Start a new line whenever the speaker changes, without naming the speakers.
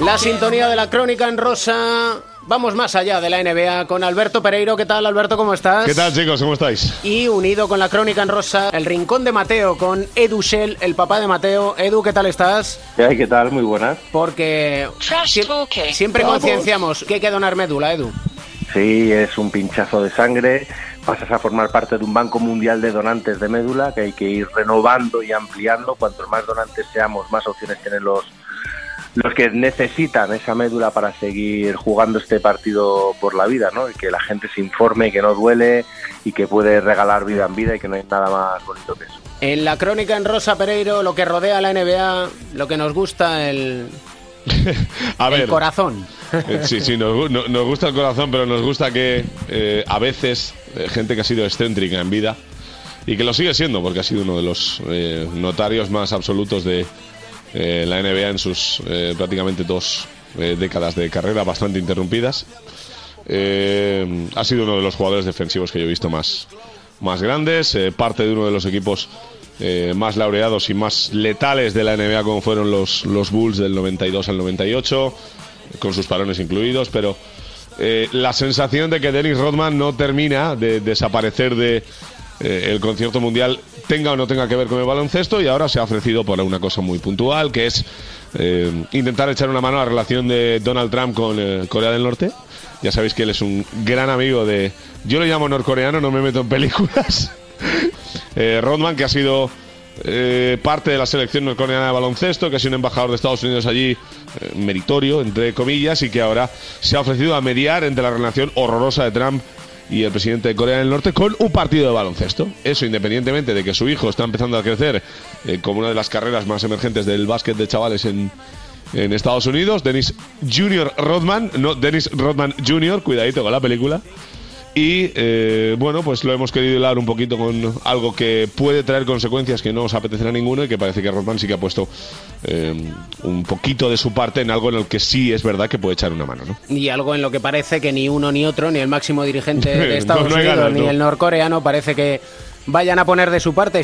La sintonía de la crónica en rosa. Vamos más allá de la NBA con Alberto Pereiro. ¿Qué tal, Alberto? ¿Cómo estás?
¿Qué tal, chicos? ¿Cómo estáis?
Y unido con la crónica en rosa, el rincón de Mateo con Edu Shell, el papá de Mateo. Edu, ¿qué tal estás?
¿Qué tal? Muy buenas.
Porque sie- siempre concienciamos que hay que donar médula, Edu.
Sí, es un pinchazo de sangre. Pasas a formar parte de un banco mundial de donantes de médula que hay que ir renovando y ampliando. Cuantos más donantes seamos, más opciones tienen los, los que necesitan esa médula para seguir jugando este partido por la vida, ¿no? Y que la gente se informe, que no duele y que puede regalar vida en vida y que no hay nada más bonito que eso.
En la crónica en rosa, Pereiro, lo que rodea a la NBA, lo que nos gusta, el,
A
el
ver.
corazón.
eh, Sí, sí, nos gusta el corazón, pero nos gusta que eh, a veces eh, gente que ha sido excéntrica en vida y que lo sigue siendo, porque ha sido uno de los eh, notarios más absolutos de eh, la NBA en sus eh, prácticamente dos eh, décadas de carrera bastante interrumpidas. Eh, ha sido uno de los jugadores defensivos que yo he visto más, más grandes, parte de uno de los equipos más laureados y más letales de la NBA como fueron los, los Bulls del 92 al 98, con sus parones incluidos, pero la sensación de que Dennis Rodman no termina de desaparecer de el concierto mundial tenga o no tenga que ver con el baloncesto y ahora se ha ofrecido por una cosa muy puntual que es eh, intentar echar una mano a la relación de Donald Trump con eh, Corea del Norte. Ya sabéis que él es un gran amigo de... Yo lo llamo norcoreano, no me meto en películas. Eh, Rodman, que ha sido parte de la selección norcoreana de baloncesto, que ha sido un embajador de Estados Unidos allí, meritorio, entre comillas, y que ahora se ha ofrecido a mediar entre la relación horrorosa de Trump y el presidente de Corea del Norte con un partido de baloncesto. Eso independientemente de que su hijo está empezando a crecer eh, como una de las carreras más emergentes del básquet de chavales en, en Estados Unidos. Dennis Junior Rodman, no Dennis Rodman Jr., cuidadito con la película. Y eh, bueno, pues lo hemos querido hilar un poquito con algo que puede traer consecuencias que no os apetecerá a ninguno y que parece que Rodman sí que ha puesto eh, un poquito de su parte en algo en el que sí es verdad que puede echar una mano, ¿no?
Y algo en lo que parece que ni uno ni otro, ni el máximo dirigente de Estados
No, no hay
Unidos,
ganas,
ni el norcoreano, parece que vayan a poner de su parte.